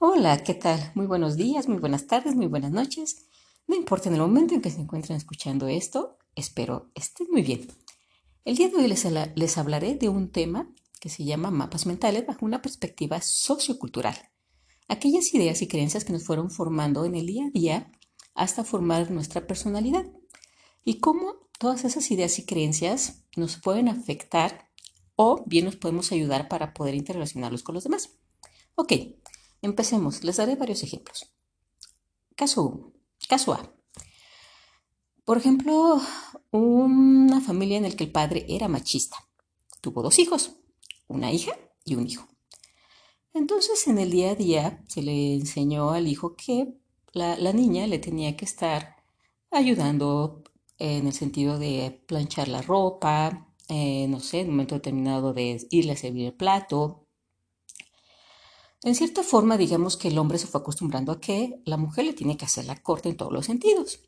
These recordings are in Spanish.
Hola, ¿qué tal? Muy buenos días, muy buenas tardes, muy buenas noches. No importa en el momento en que se encuentren escuchando esto, espero estén muy bien. El día de hoy les, hablaré de un tema que se llama mapas mentales bajo una perspectiva sociocultural. Aquellas ideas y creencias que nos fueron formando en el día a día hasta formar nuestra personalidad. Y cómo todas esas ideas y creencias nos pueden afectar o bien nos podemos ayudar para poder interrelacionarlos con los demás. Ok, Empecemos, les daré varios ejemplos. Caso 1. Caso A. Por ejemplo, una familia en la que el padre era machista. Tuvo dos hijos, una hija y un hijo. Entonces, en el día a día se le enseñó al hijo que la, niña le tenía que estar ayudando en el sentido de planchar la ropa, eh, no sé, en un momento determinado de irle a servir el plato, en cierta forma, digamos que el hombre se fue acostumbrando a que la mujer le tiene que hacer la corte en todos los sentidos.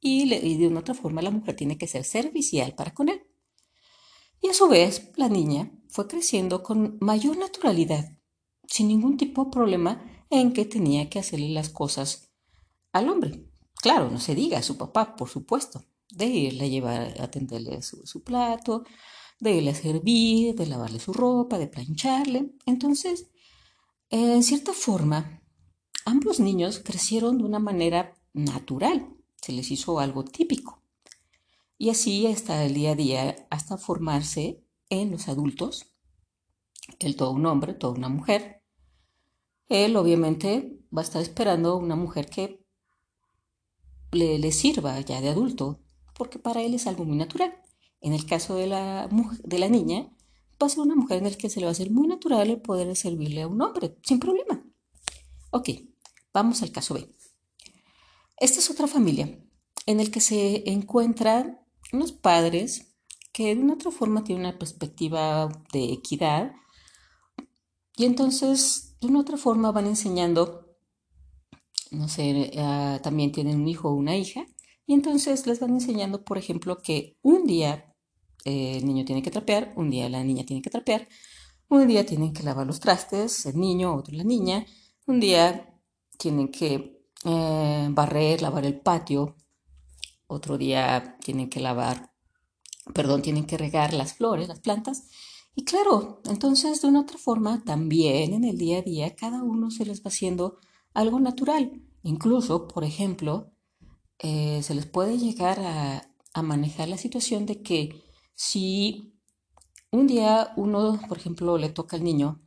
Y, de una otra forma, la mujer tiene que ser servicial para con él. Y a su vez, la niña fue creciendo con mayor naturalidad, sin ningún tipo de problema en que tenía que hacerle las cosas al hombre. Claro, no se diga a su papá, por supuesto, de irle a llevar, a atenderle su, su plato, de irle a servir, de lavarle su ropa, de plancharle. Entonces, en cierta forma, ambos niños crecieron de una manera natural, se les hizo algo típico. Y así hasta el día a día, hasta formarse en los adultos, él todo un hombre, toda una mujer. Él obviamente va a estar esperando una mujer que le, le sirva ya de adulto, porque para él es algo muy natural. En el caso de la, de la niña, va a ser una mujer en la que se le va a hacer muy natural el poder servirle a un hombre, sin problema. Ok, vamos al caso B. Esta es otra familia en la que se encuentran unos padres que de una otra forma tienen una perspectiva de equidad y entonces de una otra forma van enseñando, no sé, también tienen un hijo o una hija y entonces les van enseñando, por ejemplo, que un día el niño tiene que trapear, un día la niña tiene que trapear, un día tienen que lavar los trastes, el niño, otro la niña, un día tienen que eh, barrer, lavar el patio, otro día tienen que lavar, perdón, tienen que regar las flores, las plantas. Y claro, entonces de una otra forma, también en el día a día, cada uno se les va haciendo algo natural. Incluso, por ejemplo, eh, se les puede llegar a, a manejar la situación de que si un día uno, por ejemplo, le toca al niño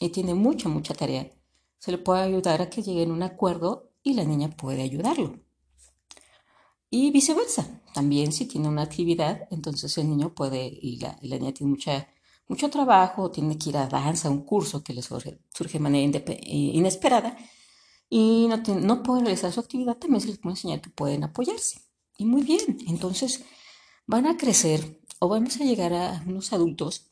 y tiene mucha, mucha tarea, se le puede ayudar a que llegue a un acuerdo y la niña puede ayudarlo. Y viceversa, también si tiene una actividad, entonces el niño puede, y la, niña tiene mucha, mucho trabajo, tiene que ir a danza, un curso que le surge, de manera inesperada, y no, no puede realizar su actividad, también se les puede enseñar que pueden apoyarse. Y muy bien, entonces van a crecer o vamos a llegar a unos adultos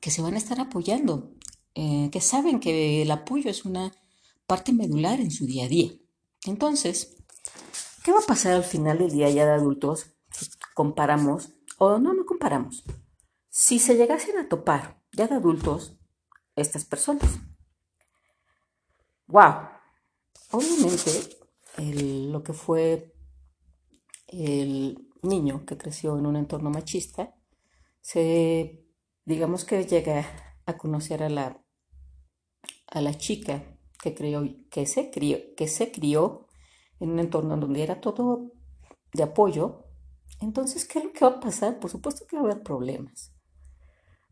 que se van a estar apoyando, eh, que saben que el apoyo es una parte medular en su día a día. Entonces, ¿qué va a pasar al final del día ya de adultos si comparamos, o no, no comparamos, si se llegasen a topar ya de adultos estas personas? ¡Wow! Obviamente, lo que fue el niño que creció en un entorno machista, se, digamos que llega a conocer a la, a la chica que, creó, que, se crió, que se crió en un entorno donde era todo de apoyo, entonces, ¿qué es lo que va a pasar? Por supuesto que va a haber problemas.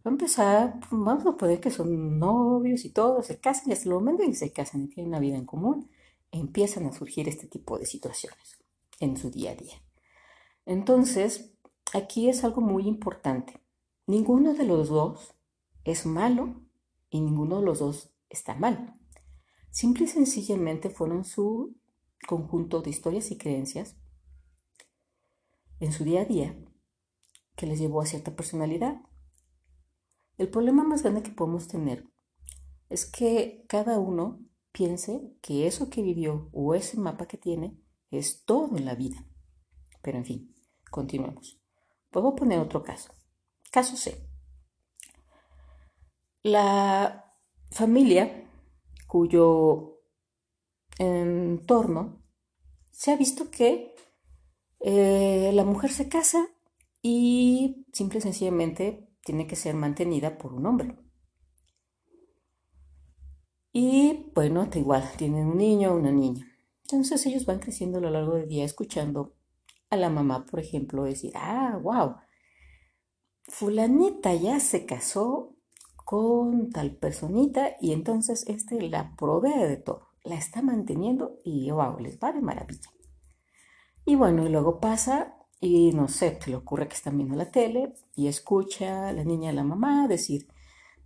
Va a empezar, vamos a poder que son novios y todos, se casan y hasta el momento en que se casan y tienen una vida en común, empiezan a surgir este tipo de situaciones en su día a día. Entonces, aquí es algo muy importante. Ninguno de los dos es malo y ninguno de los dos está mal. Simple y sencillamente fueron su conjunto de historias y creencias en su día a día que les llevó a cierta personalidad. El problema más grande que podemos tener es que cada uno piense que eso que vivió o ese mapa que tiene es todo en la vida. Pero en fin, continuemos. Puedo poner otro caso. Caso C. La familia cuyo entorno se ha visto que eh, la mujer se casa y simple y sencillamente tiene que ser mantenida por un hombre. Y bueno, igual, tienen un niño o una niña. Entonces ellos van creciendo a lo largo del día escuchando a la mamá, por ejemplo, decir, ah, wow, fulanita ya se casó con tal personita y entonces este la provee de todo, la está manteniendo y wow, les va de maravilla. Y bueno, y luego pasa y no sé, te le ocurre que están viendo la tele y escucha a la niña a la mamá decir,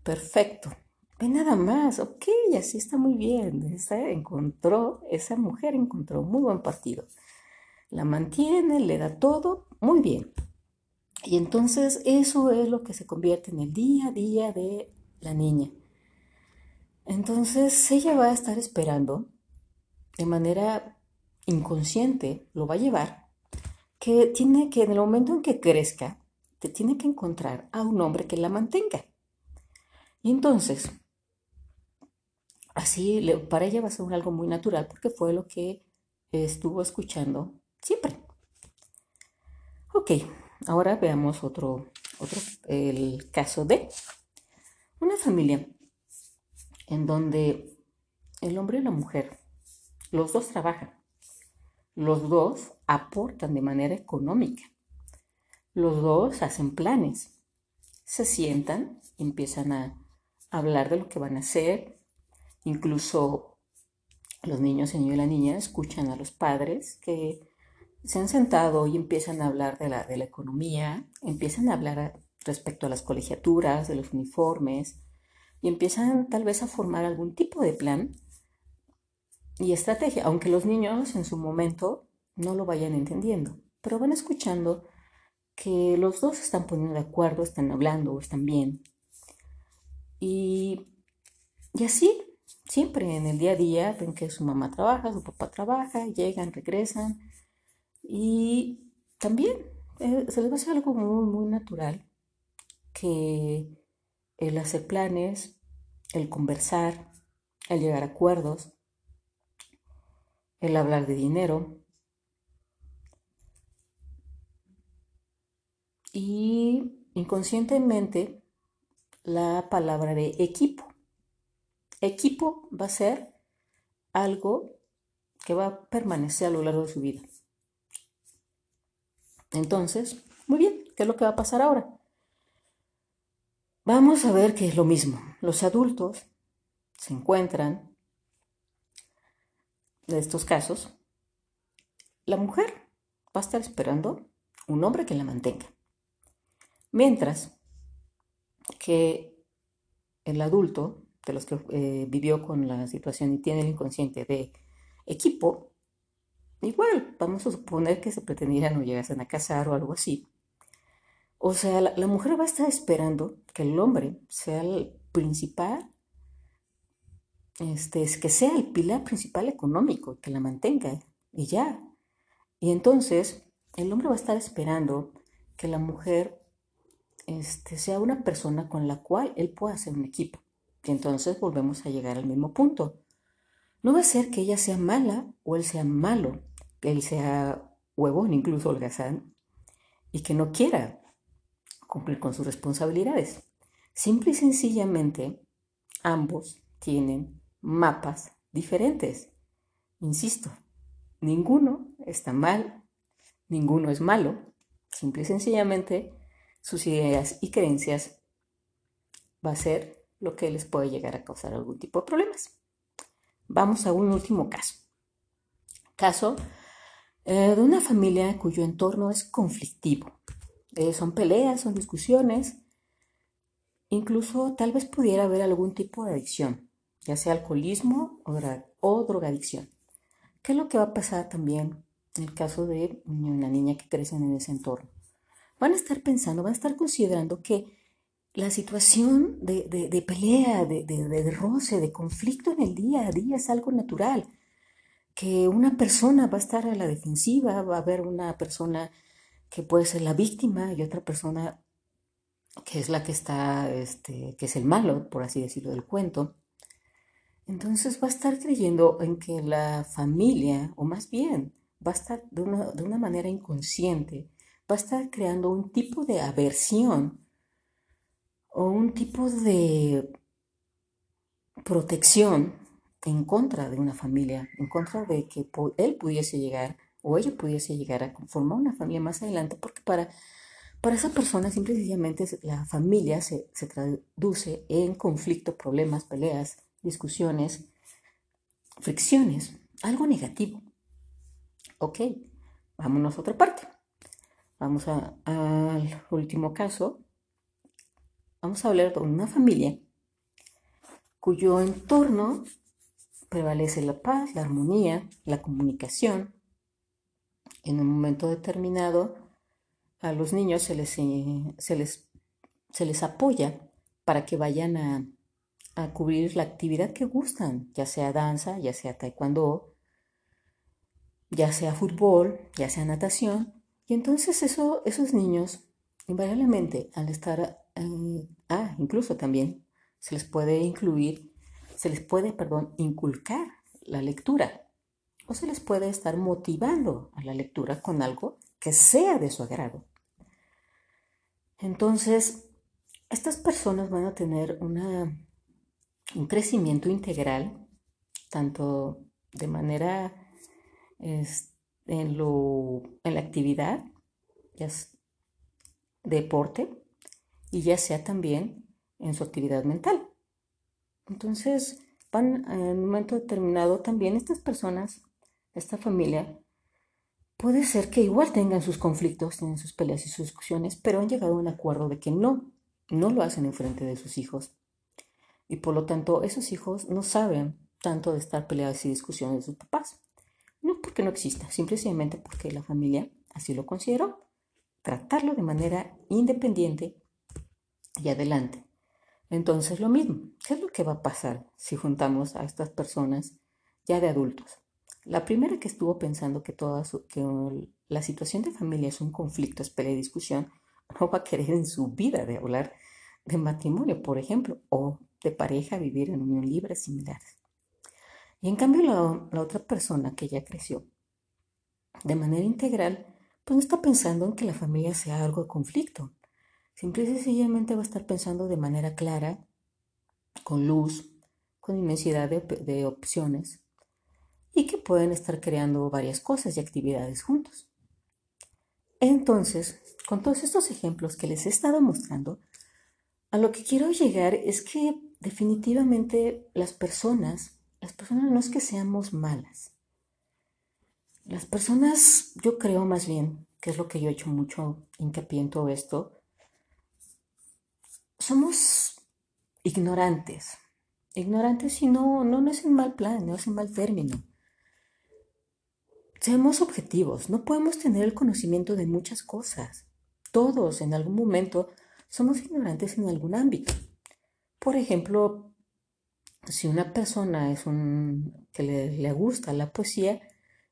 perfecto, ve nada más, ok, así está muy bien, esa encontró, esa mujer encontró muy buen partido. La mantiene, le da todo, muy bien. Y entonces eso es lo que se convierte en el día a día de la niña. Entonces ella va a estar esperando de manera inconsciente, lo va a llevar que tiene que en el momento en que crezca, te tiene que encontrar a un hombre que la mantenga. Y entonces, así para ella va a ser algo muy natural porque fue lo que estuvo escuchando siempre. Ok, ahora veamos otro, otro, el caso de una familia en donde el hombre y la mujer, los dos trabajan. Los dos aportan de manera económica. Los dos hacen planes. Se sientan empiezan a hablar de lo que van a hacer. Incluso los niños, el niño y la niña escuchan a los padres que se han sentado y empiezan a hablar de la, de la economía, empiezan a hablar respecto a las colegiaturas, de los uniformes, y empiezan tal vez a formar algún tipo de plan y estrategia, aunque los niños en su momento no lo vayan entendiendo, pero van escuchando que los dos están poniendo de acuerdo, están hablando, están bien. Y, y así, siempre en el día a día, ven que su mamá trabaja, su papá trabaja, llegan, regresan. Y también eh, se les va a hacer algo muy, muy natural que el hacer planes, el conversar, el llegar a acuerdos, el hablar de dinero. Y inconscientemente la palabra de equipo. Equipo va a ser algo que va a permanecer a lo largo de su vida. Entonces, muy bien, ¿qué es lo que va a pasar ahora? Vamos a ver que es lo mismo. Los adultos se encuentran de estos casos, la mujer va a estar esperando un hombre que la mantenga. Mientras que el adulto, de los que eh, vivió con la situación y tiene el inconsciente de equipo, igual, vamos a suponer que se pretendieran o llegasen a casar o algo así. O sea, la, la mujer va a estar esperando que el hombre sea el principal este, es que sea el pilar principal económico, que la mantenga y ya. Y entonces el hombre va a estar esperando que la mujer este, sea una persona con la cual él pueda hacer un equipo. Y entonces volvemos a llegar al mismo punto. No va a ser que ella sea mala o él sea malo, que él sea huevón, incluso holgazán, y que no quiera cumplir con sus responsabilidades. Simple y sencillamente, ambos tienen mapas diferentes. Insisto, ninguno está mal, ninguno es malo. Simple y sencillamente, sus ideas y creencias va a ser lo que les puede llegar a causar algún tipo de problemas. Vamos a un último caso. Caso eh, de una familia cuyo entorno es conflictivo. Eh, son peleas, son discusiones. Incluso tal vez pudiera haber algún tipo de adicción ya sea alcoholismo o, drogadicción. ¿Qué es lo que va a pasar también en el caso de una niña que crece en ese entorno? Van a estar pensando, van a estar considerando que la situación de, pelea, de, de, roce, de conflicto en el día a día es algo natural, que una persona va a estar a la defensiva, va a haber una persona que puede ser la víctima y otra persona que es la que está, este, que es el malo, por así decirlo, del cuento. entonces va a estar creyendo en que la familia, o más bien, va a estar de una, de una manera inconsciente, va a estar creando un tipo de aversión o un tipo de protección en contra de una familia, en contra de que él pudiese llegar o ella pudiese llegar a formar una familia más adelante, porque para, para esa persona simple y sencillamente la familia se, se traduce en conflicto, problemas, peleas, discusiones, fricciones, algo negativo. Ok, vámonos a otra parte. Vamos al último caso. Vamos a hablar de una familia cuyo entorno prevalece la paz, la armonía, la comunicación. En un momento determinado, a los niños se les, eh, se les, se les apoya para que vayan a, a cubrir la actividad que gustan, ya sea danza, ya sea taekwondo, ya sea fútbol, ya sea natación. Y entonces eso, esos niños, invariablemente, al estar, ah, incluso también se les puede incluir, se les puede, perdón, inculcar la lectura o se les puede estar motivando a la lectura con algo que sea de su agrado. Entonces, estas personas van a tener una un crecimiento integral, tanto de manera en, lo, en la actividad, ya deporte, y ya sea también en su actividad mental. Entonces, en un momento determinado también estas personas, esta familia, puede ser que igual tengan sus conflictos, tienen sus peleas y sus discusiones, pero han llegado a un acuerdo de que no, no lo hacen en frente de sus hijos y por lo tanto, esos hijos no saben tanto de estar peleados y discusiones de sus papás. No porque no exista, simplemente porque la familia así lo consideró. Tratarlo de manera independiente y adelante. Entonces, lo mismo, ¿qué es lo que va a pasar si juntamos a estas personas ya de adultos? La primera que estuvo pensando que, toda que la situación de familia es un conflicto, es pelea y discusión, no va a querer en su vida de hablar de matrimonio, por ejemplo, o de pareja vivir en unión libre similares. Y en cambio la, otra persona que ya creció de manera integral, pues no está pensando en que la familia sea algo de conflicto. Simple y sencillamente va a estar pensando de manera clara, con luz, con inmensidad de, opciones y que pueden estar creando varias cosas y actividades juntos. Entonces, con todos estos ejemplos que les he estado mostrando, a lo que quiero llegar es que definitivamente las personas, las personas no es que seamos malas. Las personas, yo creo más bien, que es lo que yo he hecho mucho hincapié en todo esto, somos ignorantes. Ignorantes y no, no, no es un mal plan, no es un mal término. Seamos objetivos, no podemos tener el conocimiento de muchas cosas. Todos en algún momento somos ignorantes en algún ámbito. Por ejemplo, si una persona es un que le, gusta la poesía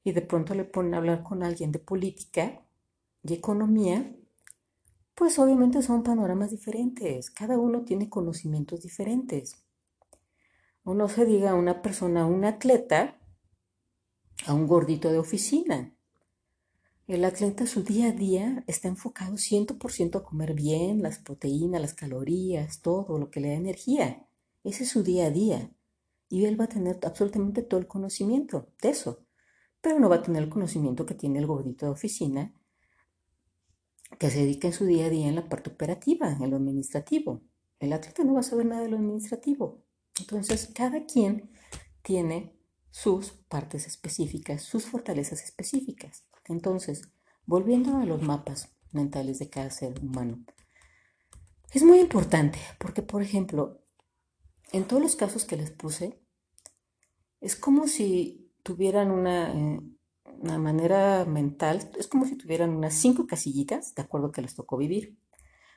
y de pronto le ponen a hablar con alguien de política y economía, pues obviamente son panoramas diferentes. Cada uno tiene conocimientos diferentes. O no se diga a una persona, un atleta, a un gordito de oficina. El atleta su día a día está enfocado 100% a comer bien, las proteínas, las calorías, todo lo que le da energía. Ese es su día a día. Y él va a tener absolutamente todo el conocimiento de eso. Pero no va a tener el conocimiento que tiene el gordito de oficina, que se dedica en su día a día en la parte operativa, en lo administrativo. El atleta no va a saber nada de lo administrativo. Entonces, cada quien tiene sus partes específicas, sus fortalezas específicas. Entonces, volviendo a los mapas mentales de cada ser humano, es muy importante porque, por ejemplo, en todos los casos que les puse, es como si tuvieran una, eh, una manera mental, es como si tuvieran unas cinco casillitas, de acuerdo que les tocó vivir.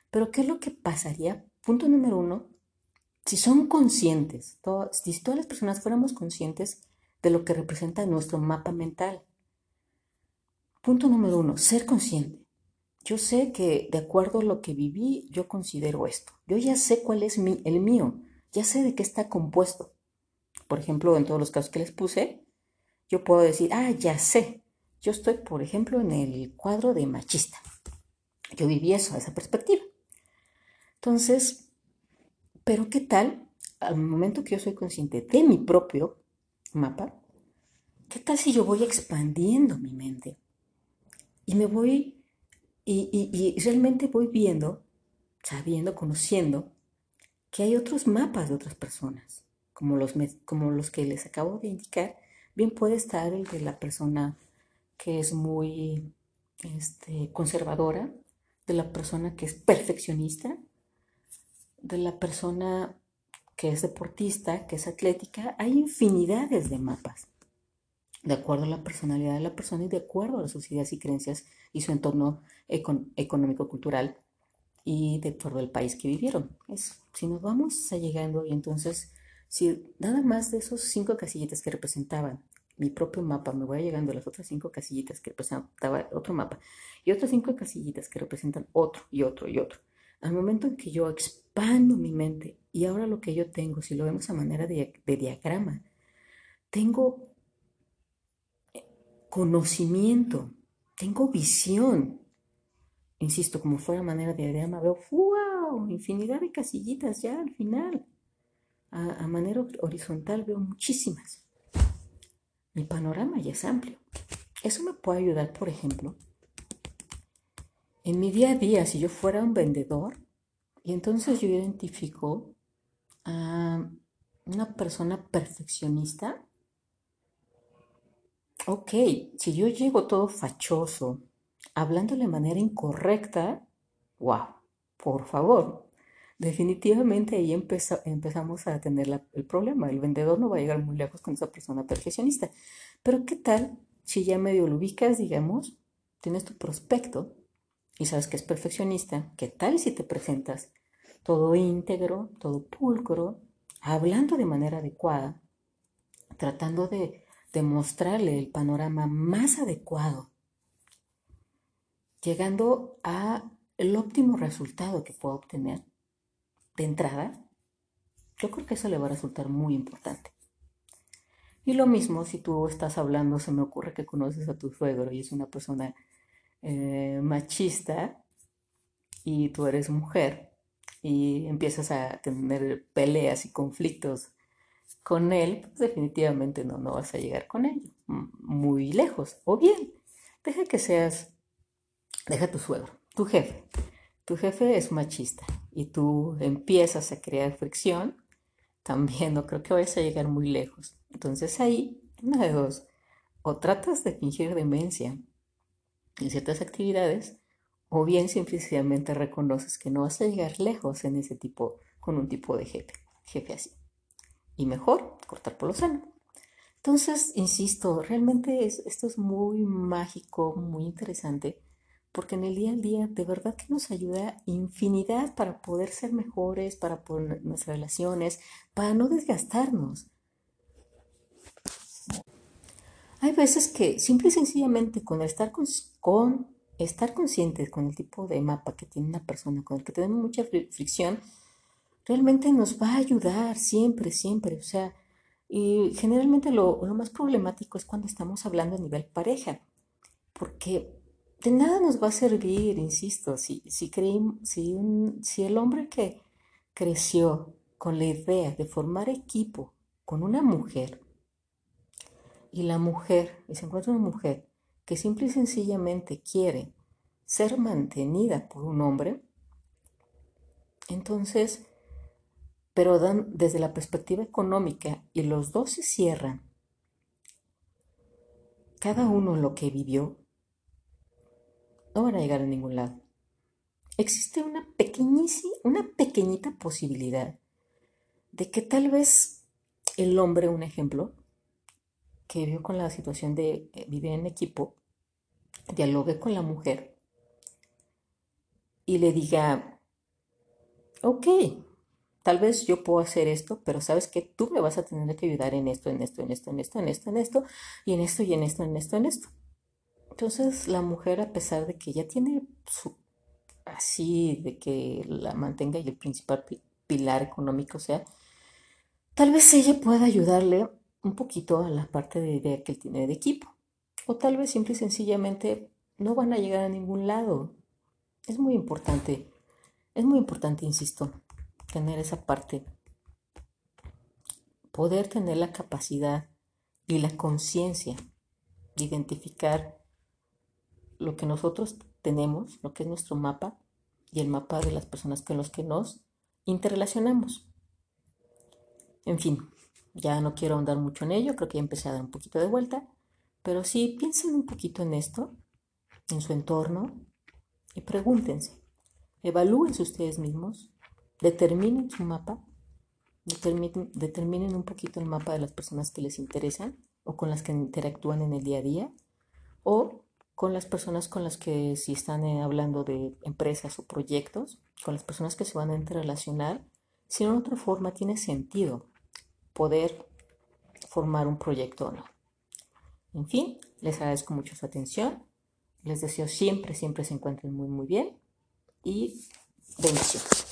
Pero, ¿qué es lo que pasaría? Punto número uno, si son conscientes, si todas las personas fuéramos conscientes de lo que representa nuestro mapa mental, Punto número uno, ser consciente. Yo sé que de acuerdo a lo que viví, yo considero esto. Yo ya sé cuál es el mío, ya sé de qué está compuesto. Por ejemplo, en todos los casos que les puse, yo puedo decir, ah, ya sé, yo estoy, por ejemplo, en el cuadro de machista. Yo viví eso, esa perspectiva. Entonces, pero ¿qué tal? Al momento que yo soy consciente de mi propio mapa, ¿qué tal si yo voy expandiendo mi mente? Y me voy, y, realmente voy viendo, sabiendo, conociendo, que hay otros mapas de otras personas, como los, como los que les acabo de indicar. Bien puede estar el de la persona que es muy este, conservadora, de la persona que es perfeccionista, de la persona que es deportista, que es atlética. Hay infinidades de mapas, de acuerdo a la personalidad de la persona y de acuerdo a las sociedades y creencias y su entorno económico-cultural y de acuerdo al país que vivieron. Es, si nos vamos a llegando y entonces, si nada más de esos cinco casillitas que representaban mi propio mapa, me voy llegando a las otras cinco casillitas que representaban otro mapa y otras cinco casillitas que representan otro y otro y otro. Al momento en que yo expando mi mente y ahora lo que yo tengo, si lo vemos a manera de, de diagrama, tengo conocimiento, tengo visión. Insisto, como fuera manera de diagrama, veo, wow, infinidad de casillitas ya al final. A manera horizontal veo muchísimas mi panorama ya es amplio. Eso me puede ayudar, por ejemplo, en mi día a día, si yo fuera un vendedor, y entonces yo identifico a una persona perfeccionista, ok, si yo llego todo fachoso, hablando de manera incorrecta, wow, por favor, definitivamente ahí empezamos a tener el problema. El vendedor no va a llegar muy lejos con esa persona perfeccionista. Pero ¿qué tal si ya medio lo ubicas, digamos, tienes tu prospecto y sabes que es perfeccionista? ¿Qué tal si te presentas todo íntegro, todo pulcro, hablando de manera adecuada, tratando de demostrarle el panorama más adecuado, llegando a el óptimo resultado que pueda obtener de entrada, yo creo que eso le va a resultar muy importante. Y lo mismo si tú estás hablando, se me ocurre que conoces a tu suegro y es una persona eh, machista y tú eres mujer y empiezas a tener peleas y conflictos con él, pues definitivamente no, no vas a llegar con él muy lejos. O bien, deja que seas, deja tu suegro, tu jefe. Tu jefe es machista y tú empiezas a crear fricción, también no creo que vayas a llegar muy lejos. Entonces ahí, una de dos, o tratas de fingir demencia en ciertas actividades, o bien simplemente reconoces que no vas a llegar lejos en ese tipo, con un tipo de jefe, jefe así. Y mejor, cortar por lo sano. Entonces, insisto, realmente esto es muy mágico, muy interesante porque en el día a día de verdad que nos ayuda infinidad para poder ser mejores, para poner nuestras relaciones, para no desgastarnos. Hay veces que simple y sencillamente con estar con estar conscientes con el tipo de mapa que tiene una persona con el que tenemos mucha fricción, realmente nos va a ayudar siempre, siempre. O sea, y generalmente lo, lo más problemático es cuando estamos hablando a nivel pareja, porque de nada nos va a servir, insisto, si, si, si, si el hombre que creció con la idea de formar equipo con una mujer y la mujer, y se encuentra una mujer que simple y sencillamente quiere ser mantenida por un hombre, entonces, pero dan, desde la perspectiva económica y los dos se cierran, cada uno lo que vivió, no van a llegar a ningún lado. Existe una pequeñísima, una pequeñita posibilidad de que tal vez el hombre, un ejemplo, que vio con la situación de eh, vivir en equipo, dialogue con la mujer y le diga, ok, tal vez yo puedo hacer esto, pero sabes que tú me vas a tener que ayudar en esto, en esto, en esto, en esto, en esto, en esto, y en esto, y en esto, en esto, en esto. Entonces la mujer, a pesar de que ya tiene su, así, de que la mantenga y el principal pilar económico sea, Tal vez ella pueda ayudarle un poquito a la parte de idea que él tiene de equipo. O tal vez simple y sencillamente no van a llegar a ningún lado. Es muy importante, es muy importante, insisto, tener esa parte. Poder tener la capacidad y la conciencia de identificar lo que nosotros tenemos, lo que es nuestro mapa y el mapa de las personas con los que nos interrelacionamos. En fin, ya no quiero ahondar mucho en ello, creo que ya empecé a dar un poquito de vuelta, pero sí piensen un poquito en esto, en su entorno, y pregúntense, evalúense ustedes mismos, determinen su mapa, determinen, determinen un poquito el mapa de las personas que les interesan o con las que interactúan en el día a día, o con las personas con las que si están eh, hablando de empresas o proyectos, con las personas que se van a interrelacionar, si de otra forma tiene sentido poder formar un proyecto o no. En fin, les agradezco mucho su atención. Les deseo siempre, siempre se encuentren muy, muy bien y bendiciones.